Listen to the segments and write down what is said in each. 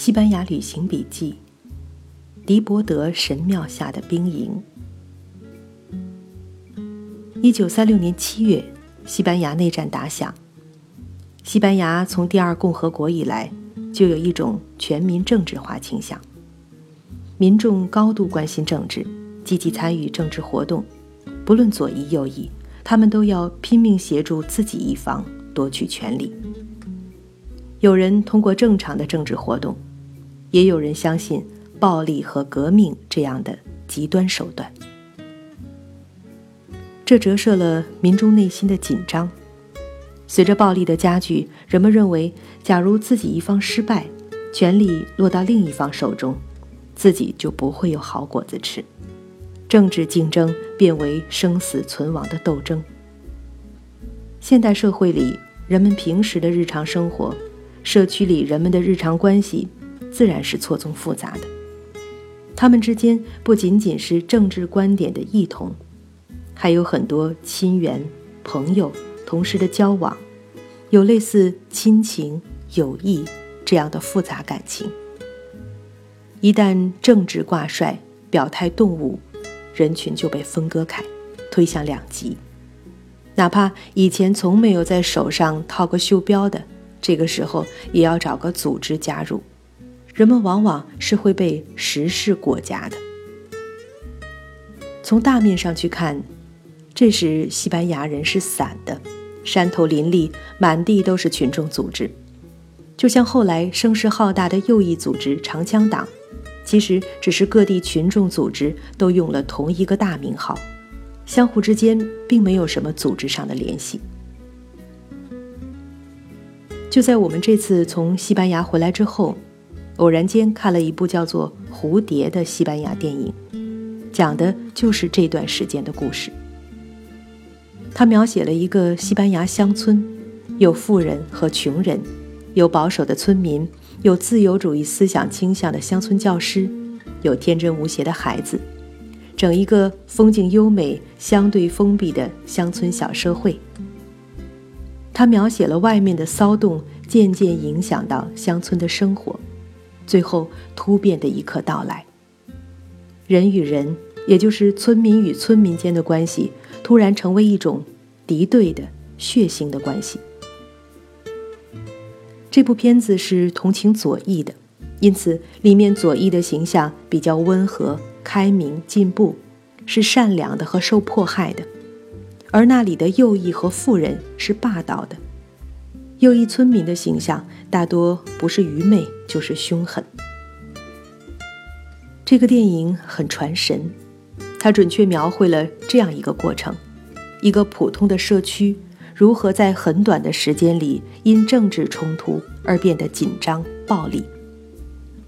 西班牙旅行笔记：迪伯德神庙下的兵营。一九三六年七月，西班牙内战打响。西班牙从第二共和国以来，就有一种全民政治化倾向，民众高度关心政治，积极参与政治活动，不论左翼右翼，他们都要拼命协助自己一方夺取权力。有人通过正常的政治活动，也有人相信暴力和革命这样的极端手段。这折射了民众内心的紧张。随着暴力的加剧，人们认为，假如自己一方失败，权力落到另一方手中，自己就不会有好果子吃。政治竞争变为生死存亡的斗争。现代社会里，人们平时的日常生活，社区里人们的日常关系，自然是错综复杂的。他们之间不仅仅是政治观点的异同。还有很多亲缘、朋友、同事的交往，有类似亲情、友谊这样的复杂感情。一旦政治挂帅、表态动武，人群就被分割开，推向两极。哪怕以前从没有在手上套过袖标的，这个时候也要找个组织加入。人们往往是会被时势裹挟的。从大面上去看。这时，西班牙人是散的，山头林立，满地都是群众组织，就像后来声势浩大的右翼组织长枪党，其实只是各地群众组织都用了同一个大名号，相互之间并没有什么组织上的联系。就在我们这次从西班牙回来之后，偶然间看了一部叫做《蝴蝶》的西班牙电影，讲的就是这段时间的故事。他描写了一个西班牙乡村，有富人和穷人，有保守的村民，有自由主义思想倾向的乡村教师，有天真无邪的孩子，整一个风景优美、相对封闭的乡村小社会。他描写了外面的骚动渐渐影响到乡村的生活，最后突变的一刻到来。人与人，也就是村民与村民间的关系。突然成为一种敌对的血腥的关系。这部片子是同情左翼的，因此里面左翼的形象比较温和、开明、进步，是善良的和受迫害的；而那里的右翼和富人是霸道的。右翼村民的形象大多不是愚昧就是凶狠。这个电影很传神。它准确描绘了这样一个过程：一个普通的社区如何在很短的时间里因政治冲突而变得紧张暴力；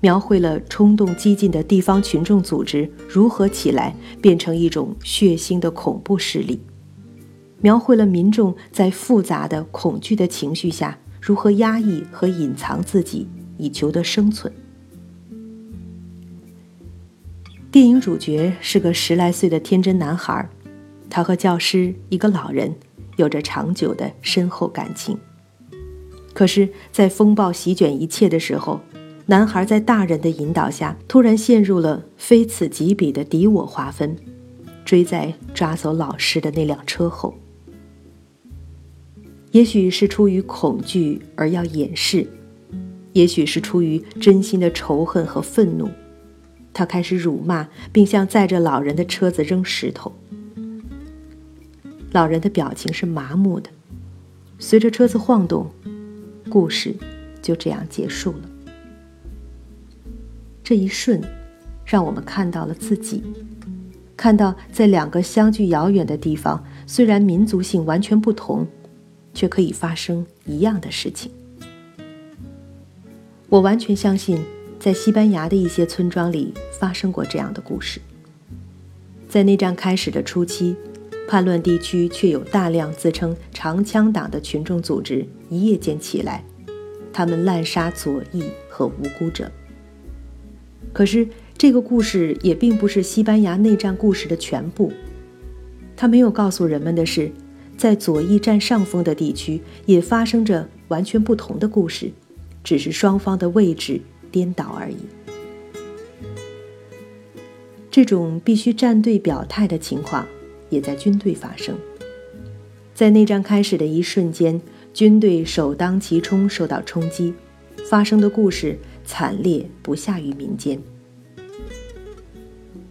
描绘了冲动激进的地方群众组织如何起来变成一种血腥的恐怖势力；描绘了民众在复杂的恐惧的情绪下如何压抑和隐藏自己以求得生存。电影主角是个十来岁的天真男孩，他和教师一个老人有着长久的深厚感情。可是，在风暴席卷一切的时候，男孩在大人的引导下，突然陷入了非此即彼的敌我划分，追在抓走老师的那辆车后。也许是出于恐惧而要掩饰，也许是出于真心的仇恨和愤怒。他开始辱骂，并向载着老人的车子扔石头。老人的表情是麻木的。随着车子晃动，故事就这样结束了。这一瞬，让我们看到了自己，看到在两个相距遥远的地方，虽然民族性完全不同，却可以发生一样的事情。我完全相信。在西班牙的一些村庄里发生过这样的故事。在内战开始的初期，叛乱地区却有大量自称长枪党的群众组织一夜间起来，他们滥杀左翼和无辜者。可是，这个故事也并不是西班牙内战故事的全部。他没有告诉人们的是，在左翼占上风的地区也发生着完全不同的故事，只是双方的位置。颠倒而已。这种必须站队表态的情况，也在军队发生。在内战开始的一瞬间，军队首当其冲受到冲击，发生的故事惨烈不下于民间。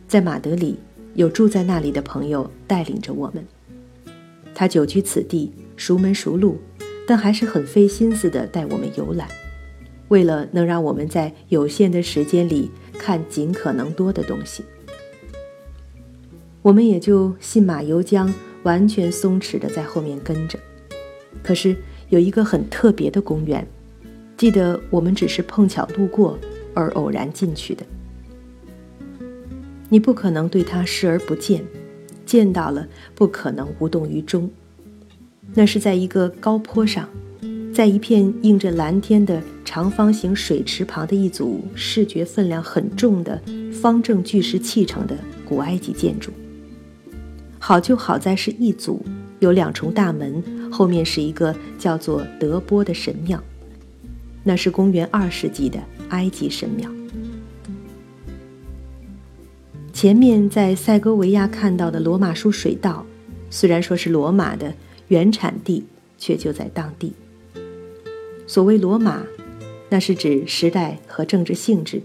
在马德里，有住在那里的朋友带领着我们，他久居此地，熟门熟路，但还是很费心思地带我们游览，为了能让我们在有限的时间里看尽可能多的东西。我们也就信马由缰，完全松弛的在后面跟着。可是有一个很特别的公园，记得我们只是碰巧路过而偶然进去的。你不可能对它视而不见，见到了不可能无动于衷。那是在一个高坡上，在一片映着蓝天的长方形水池旁的一组视觉分量很重的方正巨石砌成的古埃及建筑。好就好在是一组，有两重大门，后面是一个叫做德波的神庙，那是公元二世纪的埃及神庙。前面在塞戈维亚看到的罗马书水稻，虽然说是罗马的原产地，却就在当地。所谓罗马，那是指时代和政治性质，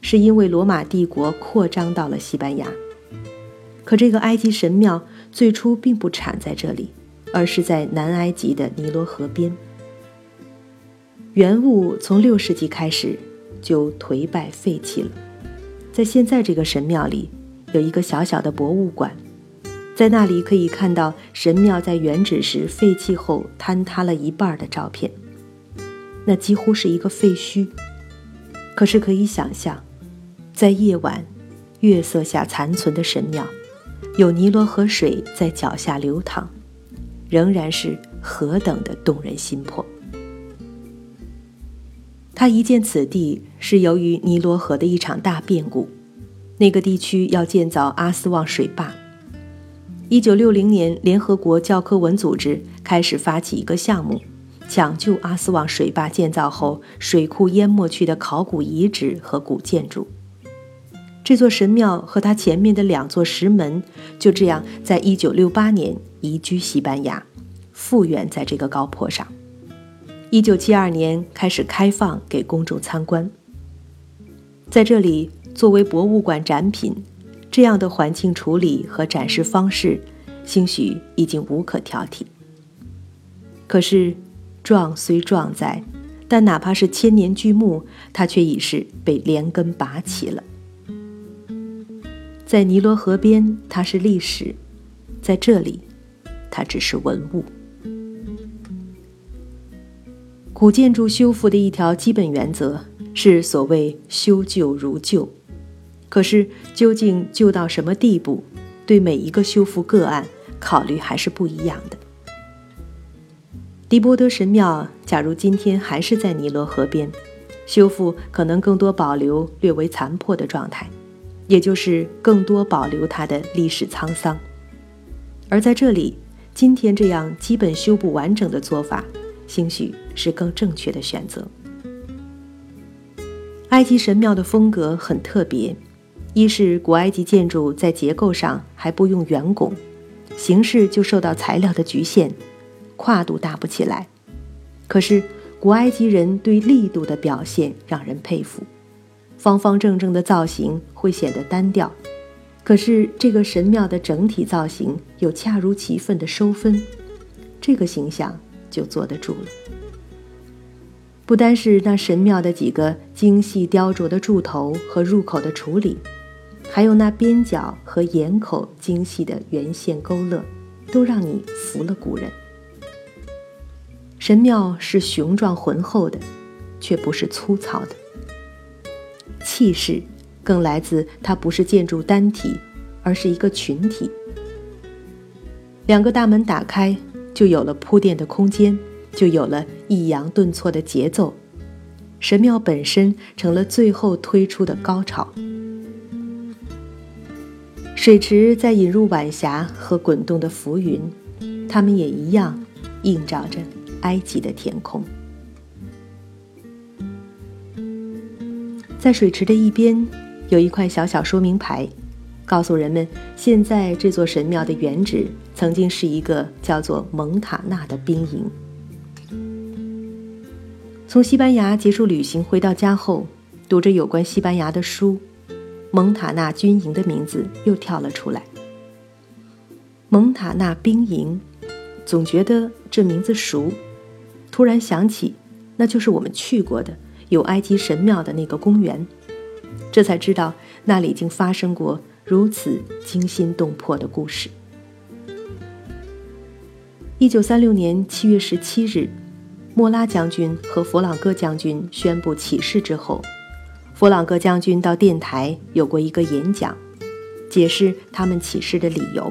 是因为罗马帝国扩张到了西班牙。可这个埃及神庙最初并不产在这里，而是在南埃及的尼罗河边。原物从六世纪开始就颓败废弃了，在现在这个神庙里有一个小小的博物馆，在那里可以看到神庙在原址时废弃后坍塌了一半的照片，那几乎是一个废墟。可是可以想象，在夜晚，月色下残存的神庙。有尼罗河水在脚下流淌，仍然是何等的动人心魄。他一见此地，是由于尼罗河的一场大变故。那个地区要建造阿斯旺水坝。一九六零年，联合国教科文组织开始发起一个项目，抢救阿斯旺水坝建造后水库淹没区的考古遗址和古建筑。这座神庙和它前面的两座石门，就这样在一九六八年移居西班牙，复原在这个高坡上。一九七二年开始开放给公众参观。在这里作为博物馆展品，这样的环境处理和展示方式，兴许已经无可挑剔。可是，壮虽壮在，但哪怕是千年巨木，它却已是被连根拔起了。在尼罗河边，它是历史；在这里，它只是文物。古建筑修复的一条基本原则是所谓“修旧如旧”，可是究竟旧到什么地步，对每一个修复个案考虑还是不一样的。迪波德神庙，假如今天还是在尼罗河边，修复可能更多保留略为残破的状态。也就是更多保留它的历史沧桑，而在这里，今天这样基本修补完整的做法，兴许是更正确的选择。埃及神庙的风格很特别，一是古埃及建筑在结构上还不用圆拱，形式就受到材料的局限，跨度大不起来。可是古埃及人对力度的表现让人佩服。方方正正的造型会显得单调，可是这个神庙的整体造型有恰如其分的收分，这个形象就坐得住了。不单是那神庙的几个精细雕琢的柱头和入口的处理，还有那边角和檐口精细的圆线勾勒，都让你服了古人。神庙是雄壮浑厚的，却不是粗糙的。气势更来自它不是建筑单体，而是一个群体。两个大门打开，就有了铺垫的空间，就有了抑扬顿挫的节奏。神庙本身成了最后推出的高潮。水池在引入晚霞和滚动的浮云，它们也一样映照着埃及的天空。在水池的一边有一块小小说明牌，告诉人们现在这座神庙的原址曾经是一个叫做蒙塔纳的兵营。从西班牙结束旅行回到家后，读着有关西班牙的书，蒙塔纳军营的名字又跳了出来。蒙塔纳兵营，总觉得这名字熟，突然想起，那就是我们去过的。有埃及神庙的那个公园，这才知道那里已经发生过如此惊心动魄的故事。一九三六年七月十七日，莫拉将军和弗朗哥将军宣布起事之后，弗朗哥将军到电台有过一个演讲，解释他们起事的理由。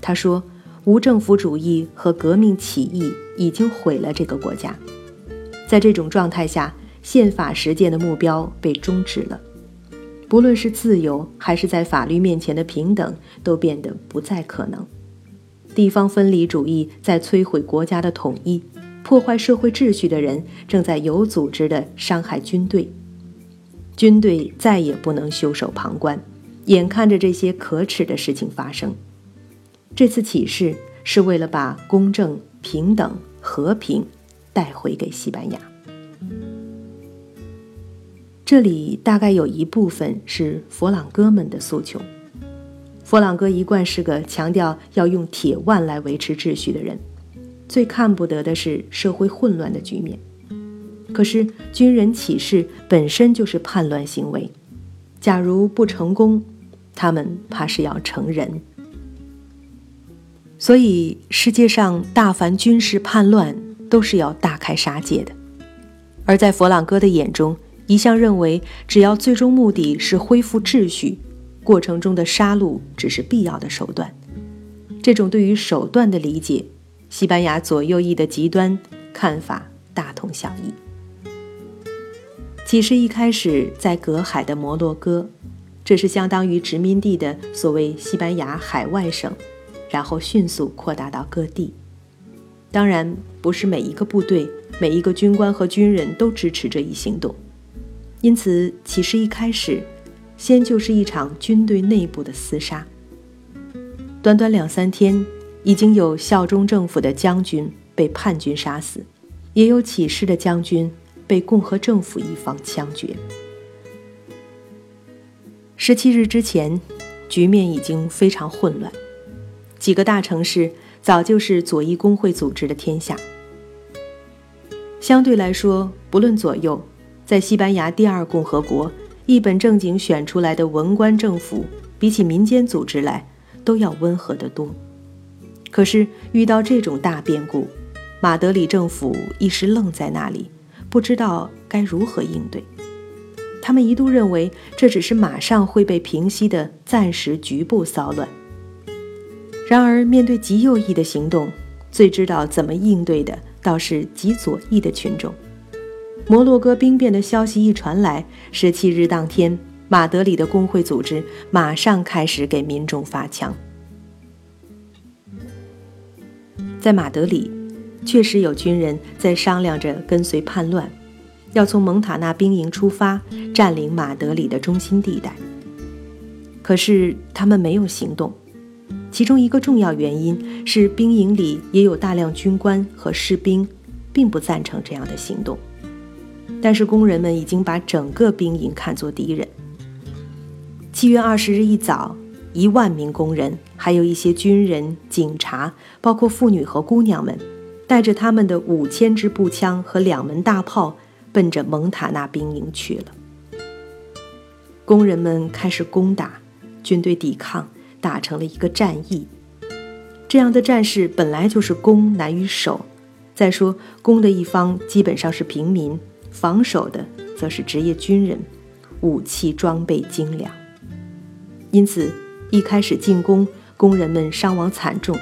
他说：“无政府主义和革命起义已经毁了这个国家，在这种状态下。”宪法实践的目标被终止了，不论是自由还是在法律面前的平等，都变得不再可能。地方分离主义在摧毁国家的统一，破坏社会秩序的人正在有组织地伤害军队，军队再也不能袖手旁观，眼看着这些可耻的事情发生。这次起事是为了把公正、平等、和平带回给西班牙。这里大概有一部分是佛朗哥们的诉求。佛朗哥一贯是个强调要用铁腕来维持秩序的人，最看不得的是社会混乱的局面。可是军人起事本身就是叛乱行为，假如不成功，他们怕是要成人。所以世界上大凡军事叛乱都是要大开杀戒的，而在佛朗哥的眼中。一向认为，只要最终目的是恢复秩序，过程中的杀戮只是必要的手段。这种对于手段的理解，西班牙左右翼的极端看法大同小异。起事一开始在隔海的摩洛哥，这是相当于殖民地的所谓西班牙海外省，然后迅速扩大到各地。当然，不是每一个部队、每一个军官和军人都支持这一行动。因此，起事一开始，先就是一场军队内部的厮杀。短短两三天，已经有效忠政府的将军被叛军杀死，也有起事的将军被共和政府一方枪决。十七日之前，局面已经非常混乱，几个大城市早就是左翼工会组织的天下。相对来说，不论左右。在西班牙第二共和国，一本正经选出来的文官政府，比起民间组织来，都要温和得多。可是遇到这种大变故，马德里政府一时愣在那里，不知道该如何应对。他们一度认为这只是马上会被平息的暂时局部骚乱。然而，面对极右翼的行动，最知道怎么应对的，倒是极左翼的群众。摩洛哥兵变的消息一传来，十七日当天，马德里的工会组织马上开始给民众发枪。在马德里，确实有军人在商量着跟随叛乱，要从蒙塔纳兵营出发，占领马德里的中心地带。可是他们没有行动，其中一个重要原因是兵营里也有大量军官和士兵，并不赞成这样的行动。但是工人们已经把整个兵营看作敌人。七月二十日一早，一万名工人，还有一些军人、警察，包括妇女和姑娘们，带着他们的五千支步枪和两门大炮，奔着蒙塔纳兵营去了。工人们开始攻打，军队抵抗，打成了一个战役。这样的战事本来就是攻难于守，再说攻的一方基本上是平民。防守的则是职业军人，武器装备精良。因此，一开始进攻，工人们伤亡惨重。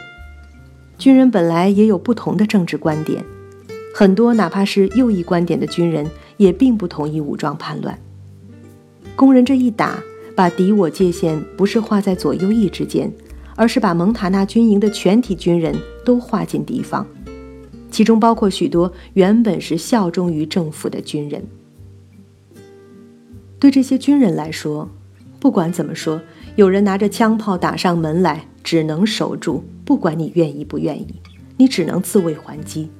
军人本来也有不同的政治观点，很多哪怕是右翼观点的军人也并不同意武装叛乱。工人这一打，把敌我界限不是画在左右翼之间，而是把蒙塔纳军营的全体军人都划进敌方。其中包括许多原本是效忠于政府的军人。对这些军人来说，不管怎么说，有人拿着枪炮打上门来，只能守住，不管你愿意不愿意，你只能自卫还击。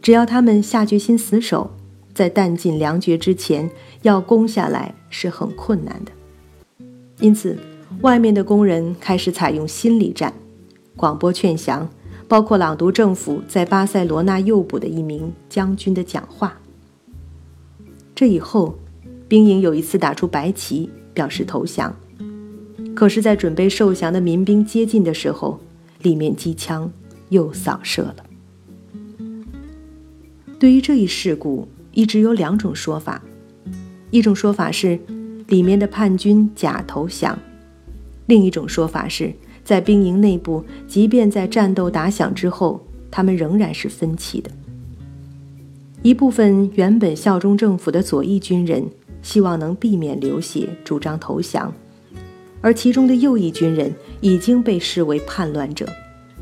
只要他们下决心死守，在弹尽粮绝之前要攻下来是很困难的。因此，外面的工人开始采用心理战，广播劝降，包括朗读政府在巴塞罗那诱捕的一名将军的讲话。这以后。兵营有一次打出白旗表示投降，可是，在准备受降的民兵接近的时候，里面机枪又扫射了。对于这一事故，一直有两种说法：一种说法是里面的叛军假投降；另一种说法是在兵营内部，即便在战斗打响之后，他们仍然是分歧的。一部分原本效忠政府的左翼军人。希望能避免流血，主张投降，而其中的右翼军人已经被视为叛乱者，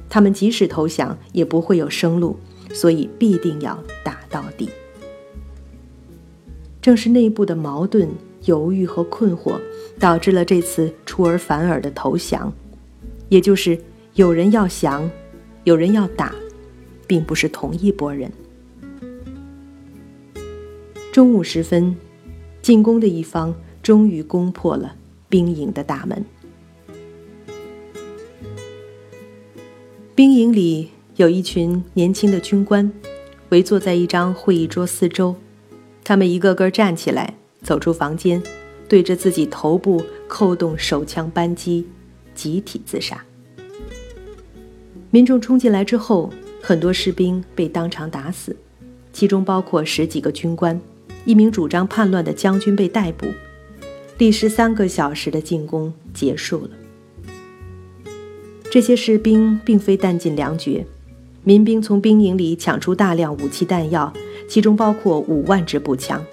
他们即使投降也不会有生路，所以必定要打到底。正是内部的矛盾、犹豫和困惑，导致了这次出尔反尔的投降，也就是有人要降，有人要打，并不是同一拨人。中午时分。进攻的一方终于攻破了兵营的大门。兵营里有一群年轻的军官，围坐在一张会议桌四周。他们一个个站起来，走出房间，对着自己头部扣动手枪扳机，集体自杀。民众冲进来之后，很多士兵被当场打死，其中包括十几个军官。一名主张叛乱的将军被逮捕，历时三个小时的进攻结束了。这些士兵并非弹尽粮绝，民兵从兵营里抢出大量武器弹药，其中包括五万支步枪。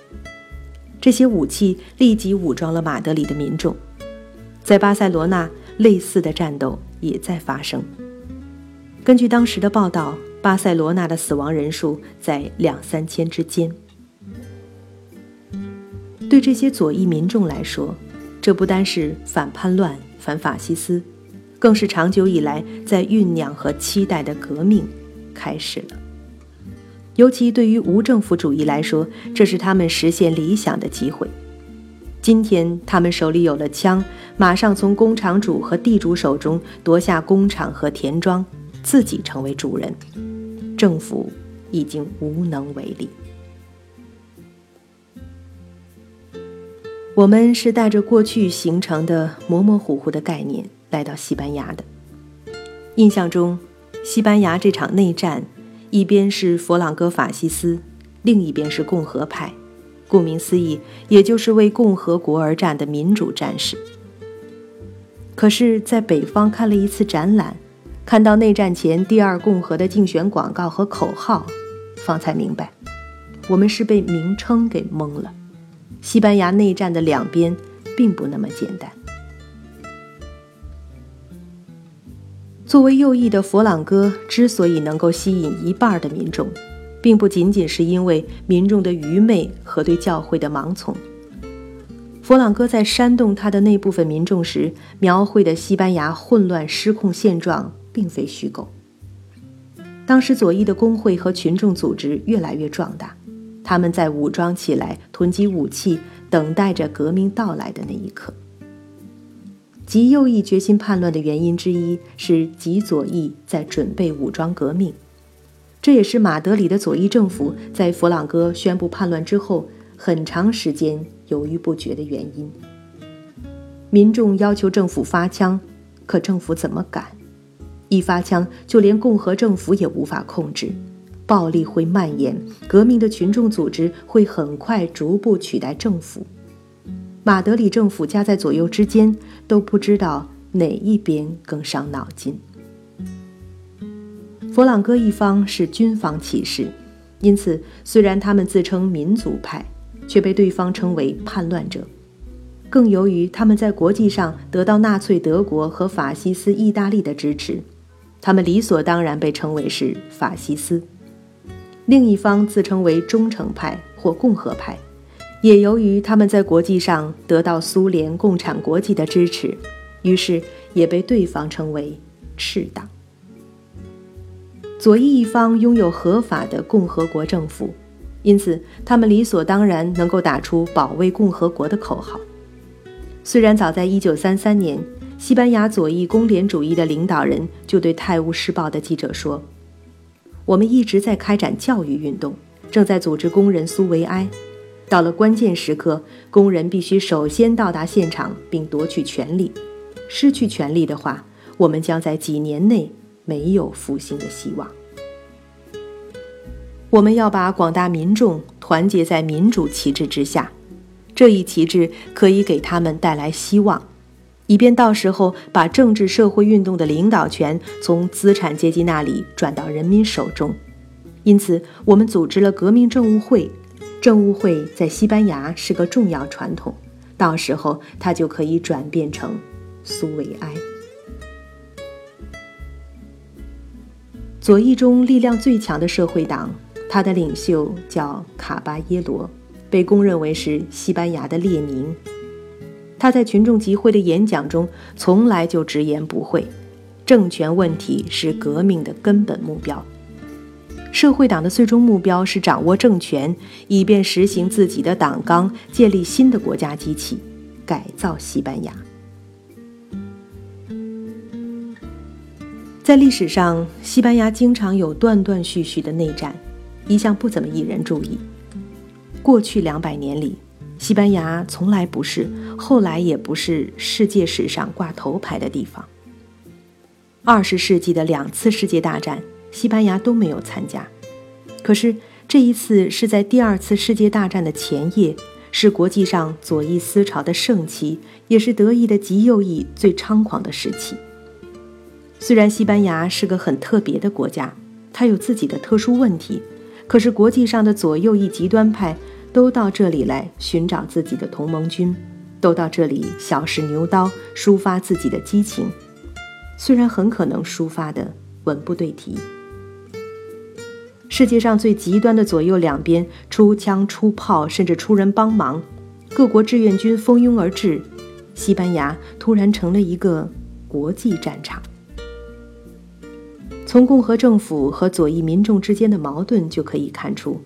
这些武器立即武装了马德里的民众。在巴塞罗那，类似的战斗也在发生。根据当时的报道，巴塞罗那的死亡人数在两三千之间。对这些左翼民众来说，这不单是反叛乱、反法西斯，更是长久以来在酝酿和期待的革命开始了。尤其对于无政府主义来说，这是他们实现理想的机会。今天，他们手里有了枪，马上从工厂主和地主手中夺下工厂和田庄，自己成为主人。政府已经无能为力。我们是带着过去形成的模模糊糊的概念来到西班牙的。印象中，西班牙这场内战，一边是佛朗哥法西斯，另一边是共和派。顾名思义，也就是为共和国而战的民主战士。可是，在北方看了一次展览，看到内战前第二共和的竞选广告和口号，方才明白，我们是被名称给蒙了。西班牙内战的两边并不那么简单。作为右翼的佛朗哥之所以能够吸引一半的民众，并不仅仅是因为民众的愚昧和对教会的盲从。佛朗哥在煽动他的那部分民众时，描绘的西班牙混乱失控现状并非虚构。当时左翼的工会和群众组织越来越壮大。他们在武装起来，囤积武器，等待着革命到来的那一刻。极右翼决心叛乱的原因之一是极左翼在准备武装革命，这也是马德里的左翼政府在佛朗哥宣布叛乱之后很长时间犹豫不决的原因。民众要求政府发枪，可政府怎么敢？一发枪，就连共和政府也无法控制。暴力会蔓延，革命的群众组织会很快逐步取代政府。马德里政府夹在左右之间，都不知道哪一边更伤脑筋。佛朗哥一方是军方骑士，因此虽然他们自称民族派，却被对方称为叛乱者。更由于他们在国际上得到纳粹德国和法西斯意大利的支持，他们理所当然被称为是法西斯。另一方自称为忠诚派或共和派，也由于他们在国际上得到苏联共产国际的支持，于是也被对方称为“赤党”。左翼一方拥有合法的共和国政府，因此他们理所当然能够打出保卫共和国的口号。虽然早在1933年，西班牙左翼工联主义的领导人就对《泰晤士报》的记者说：“我们一直在开展教育运动，正在组织工人苏维埃。”到了关键时刻，工人必须首先到达现场并夺取权利。失去权利的话，我们将在几年内没有复兴的希望。我们要把广大民众团结在民主旗帜之下，这一旗帜可以给他们带来希望，以便到时候把政治社会运动的领导权从资产阶级那里转到人民手中。因此，我们组织了革命政务会。政务会在西班牙是个重要传统，到时候它就可以转变成苏维埃。左翼中力量最强的社会党，它的领袖叫卡巴耶罗，被公认为是西班牙的列宁。他在群众集会的演讲中从来就直言不讳：政权问题是革命的根本目标。社会党的最终目标是掌握政权，以便实行自己的党纲，建立新的国家机器，改造西班牙。在历史上，西班牙经常有断断续续的内战，一向不怎么引人注意。过去两百年里，西班牙从来不是，后来也不是世界史上挂头牌的地方。二十世纪的两次世界大战。西班牙都没有参加，可是这一次是在第二次世界大战的前夜，是国际上左翼思潮的盛期，也是德意的极右翼最猖狂的时期。虽然西班牙是个很特别的国家，它有自己的特殊问题，可是国际上的左右翼极端派都到这里来寻找自己的同盟军，都到这里小试牛刀，抒发自己的激情，虽然很可能抒发的文不对题。世界上最极端的左右两边出枪出炮，甚至出人帮忙，各国志愿军蜂拥而至，西班牙突然成了一个国际战场。从共和政府和左翼民众之间的矛盾就可以看出，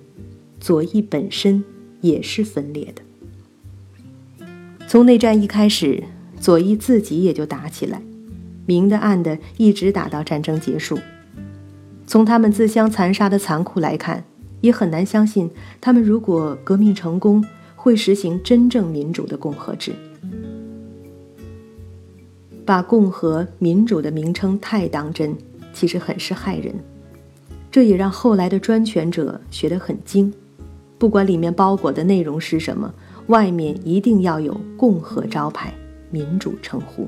左翼本身也是分裂的。从内战一开始，左翼自己也就打起来，明的暗的，一直打到战争结束。从他们自相残杀的残酷来看，也很难相信他们如果革命成功，会实行真正民主的共和制。把共和民主的名称太当真，其实很是害人。这也让后来的专权者学得很精，不管里面包裹的内容是什么，外面一定要有共和招牌、民主称呼。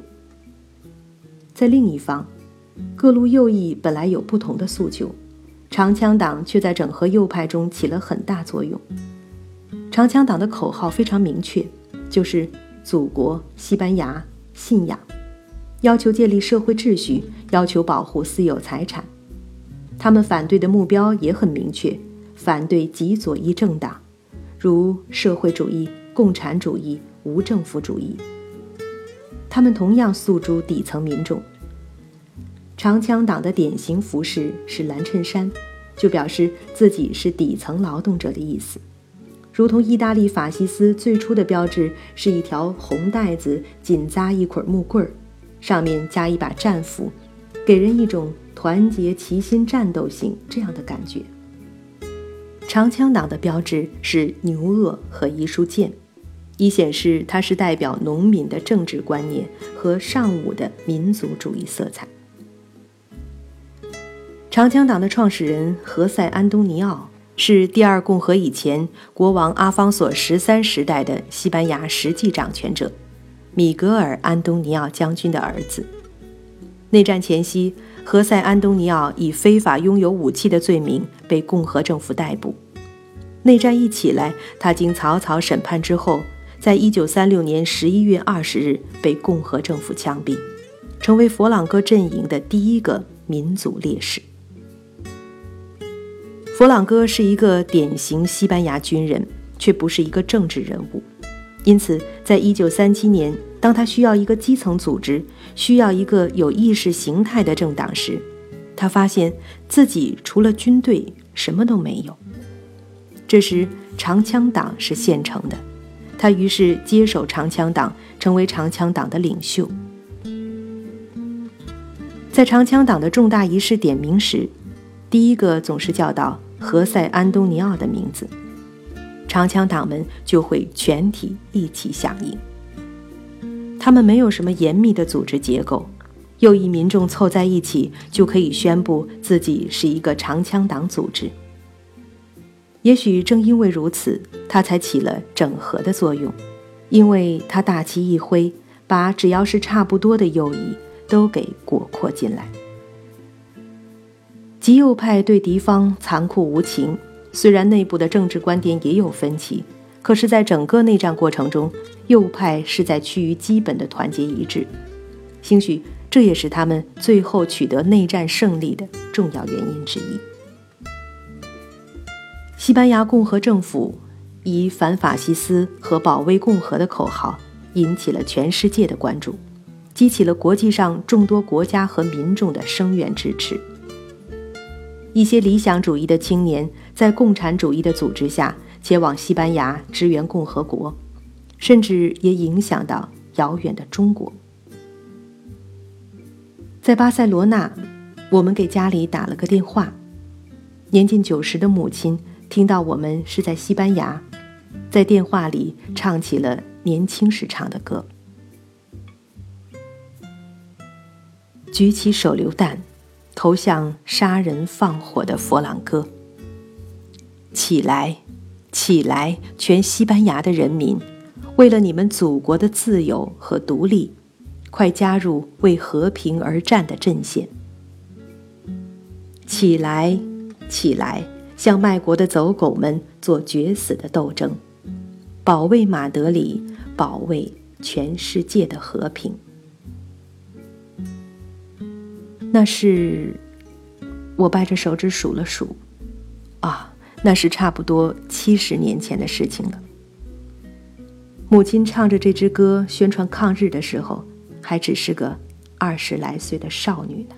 在另一方。各路右翼本来有不同的诉求，长枪党却在整合右派中起了很大作用。长枪党的口号非常明确，就是“祖国、西班牙、信仰”，要求建立社会秩序，要求保护私有财产。他们反对的目标也很明确，反对极左翼政党，如社会主义、共产主义、无政府主义。他们同样诉诸底层民众。长枪党的典型服饰是蓝衬衫，就表示自己是底层劳动者的意思，如同意大利法西斯最初的标志是一条红带子紧扎一捆木棍儿，上面加一把战斧，给人一种团结齐心、战斗性这样的感觉。长枪党的标志是牛轭和一束剑，以显示它是代表农民的政治观念和尚武的民族主义色彩。长枪党的创始人何塞·安东尼奥是第二共和以前国王阿方索十三时代的西班牙实际掌权者，米格尔·安东尼奥将军的儿子。内战前夕，何塞·安东尼奥以非法拥有武器的罪名被共和政府逮捕。内战一起来，他经草草审判之后，在一九三六年十一月二十日被共和政府枪毙，成为佛朗哥阵营的第一个民族烈士。佛朗哥是一个典型西班牙军人，却不是一个政治人物。因此，在一九三七年，当他需要一个基层组织，需要一个有意识形态的政党时，他发现自己除了军队什么都没有。这时，长枪党是现成的，他于是接手长枪党，成为长枪党的领袖。在长枪党的重大仪式点名时，第一个总是叫到何塞·安东尼奥的名字。长枪党们就会全体一起响应。他们没有什么严密的组织结构，右翼民众凑在一起就可以宣布自己是一个长枪党组织。也许正因为如此，他才起了整合的作用，因为他大旗一挥，把只要是差不多的右翼都给裹括进来。极右派对敌方残酷无情。虽然内部的政治观点也有分歧，可是，在整个内战过程中，右派是在趋于基本的团结一致。兴许这也是他们最后取得内战胜利的重要原因之一。西班牙共和政府以反法西斯和保卫共和的口号引起了全世界的关注，激起了国际上众多国家和民众的声援支持。一些理想主义的青年在共产主义的组织下前往西班牙支援共和国，甚至也影响到遥远的中国。在巴塞罗那，我们给家里打了个电话，年近九十的母亲听到我们是在西班牙，在电话里唱起了年轻时唱的歌：“举起手榴弹。”投向杀人放火的佛朗哥！起来，起来，全西班牙的人民，为了你们祖国的自由和独立，快加入为和平而战的阵线！起来，起来，向卖国的走狗们做决死的斗争，保卫马德里，保卫全世界的和平！那是，我掰着手指数了数，啊，那是差不多七十年前的事情了。母亲唱着这支歌宣传抗日的时候，还只是个二十来岁的少女呢。